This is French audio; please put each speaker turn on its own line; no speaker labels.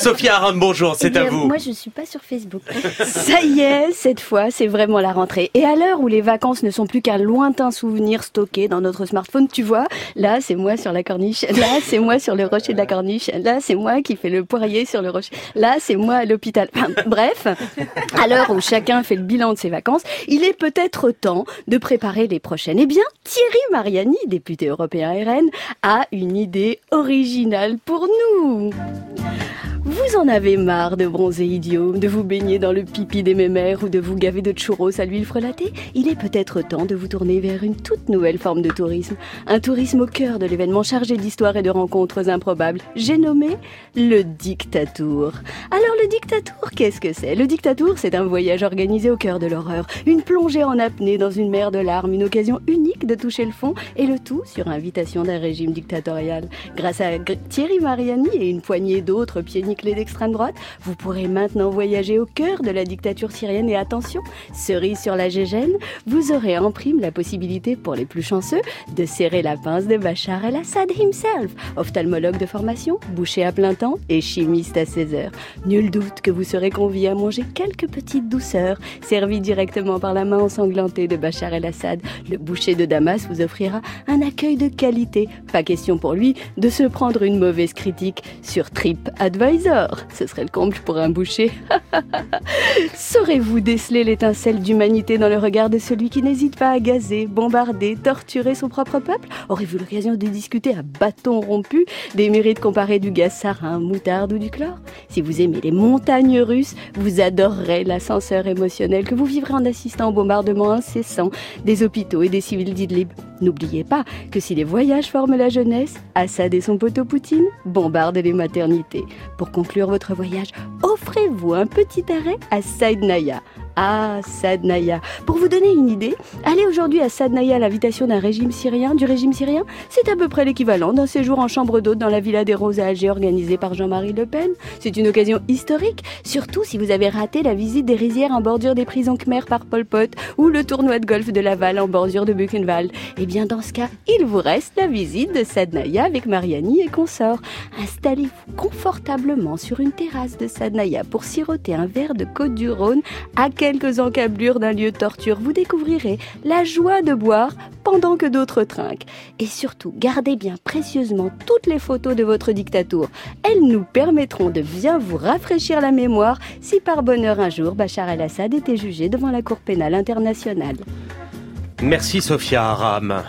Sophia Aram, bonjour, c'est
Eh
à vous.
Moi, je suis pas sur Facebook. Ça y est, cette fois, c'est vraiment la rentrée. Et à l'heure où les vacances ne sont plus qu'un lointain souvenir stocké dans notre smartphone, tu vois, là, c'est moi sur la corniche. Là, c'est moi sur le rocher de la corniche. Là, c'est moi qui fais le poirier sur le rocher. Là, c'est moi à l'hôpital. Enfin, bref, à l'heure où chacun fait le bilan de ses vacances, il est peut-être temps de préparer les prochaines. Eh bien, Thierry Mariani, député européen RN, a une idée originale pour nous. Vous en avez marre de bronzer idiot, de vous baigner dans le pipi des mémères ou de vous gaver de churros à l'huile frelatée? Il est peut-être temps de vous tourner vers une toute nouvelle forme de tourisme. Un tourisme au cœur de l'événement chargé d'histoire et de rencontres improbables. J'ai nommé le Dictatour. Alors le Dictatour, qu'est-ce que c'est? Le Dictatour, c'est un voyage organisé au cœur de l'horreur. Une plongée en apnée dans une mer de larmes, une occasion unique de toucher le fond et le tout sur invitation d'un régime dictatorial. Grâce à Thierry Mariani et une poignée d'autres pieds nickelés d'extrême droite, vous pourrez maintenant voyager au cœur de la dictature syrienne et attention, cerise sur la gégène, vous aurez en prime la possibilité pour les plus chanceux de serrer la pince de Bachar el-Assad himself, ophtalmologue de formation, boucher à plein temps et chimiste à 16 heures. Nul doute que vous serez convié à manger quelques petites douceurs servies directement par la main ensanglantée de Bachar el-Assad. Le boucher de Damas vous offrira un accueil de qualité. Pas question pour lui de se prendre une mauvaise critique sur TripAdvisor. Ce serait le comble pour un boucher. Saurez-vous déceler l'étincelle d'humanité dans le regard de celui qui n'hésite pas à gazer, bombarder, torturer son propre peuple? Aurez-vous l'occasion de discuter à bâton rompu des mérites comparés du gaz sarin, moutarde ou du chlore? Si vous aimez les montagnes russes, vous adorerez l'ascenseur émotionnel que vous vivrez en assistant au bombardement incessant des hôpitaux et des civils d'Idlib. N'oubliez pas que si les voyages forment la jeunesse, Assad et son poteau Poutine bombardent les maternités. Pour conclure votre voyage, offrez-vous un petit arrêt à Saïdnaya. Ah, Sadnaya. Pour vous donner une idée, aller aujourd'hui à Sadnaya à l'invitation d'un régime syrien, du régime syrien, c'est à peu près l'équivalent d'un séjour en chambre d'hôte dans la Villa des Roses à Alger organisé par Jean-Marie Le Pen. C'est une occasion historique, surtout si vous avez raté la visite des rizières en bordure des prisons Khmer par Pol Pot ou le tournoi de golf de Laval en bordure de Buchenwald. Eh bien, dans ce cas, il vous reste la visite de Sadnaya avec Mariani et consorts. Installez-vous confortablement sur une terrasse de Sadnaya pour siroter un verre de Côte du Rhône quelques encablures d'un lieu de torture. Vous découvrirez la joie de boire pendant que d'autres trinquent. Et surtout, gardez bien précieusement toutes les photos de votre dictature. Elles nous permettront de bien vous rafraîchir la mémoire si par bonheur un jour Bachar el-Assad était jugé devant la Cour pénale internationale.
Merci Sophia Aram.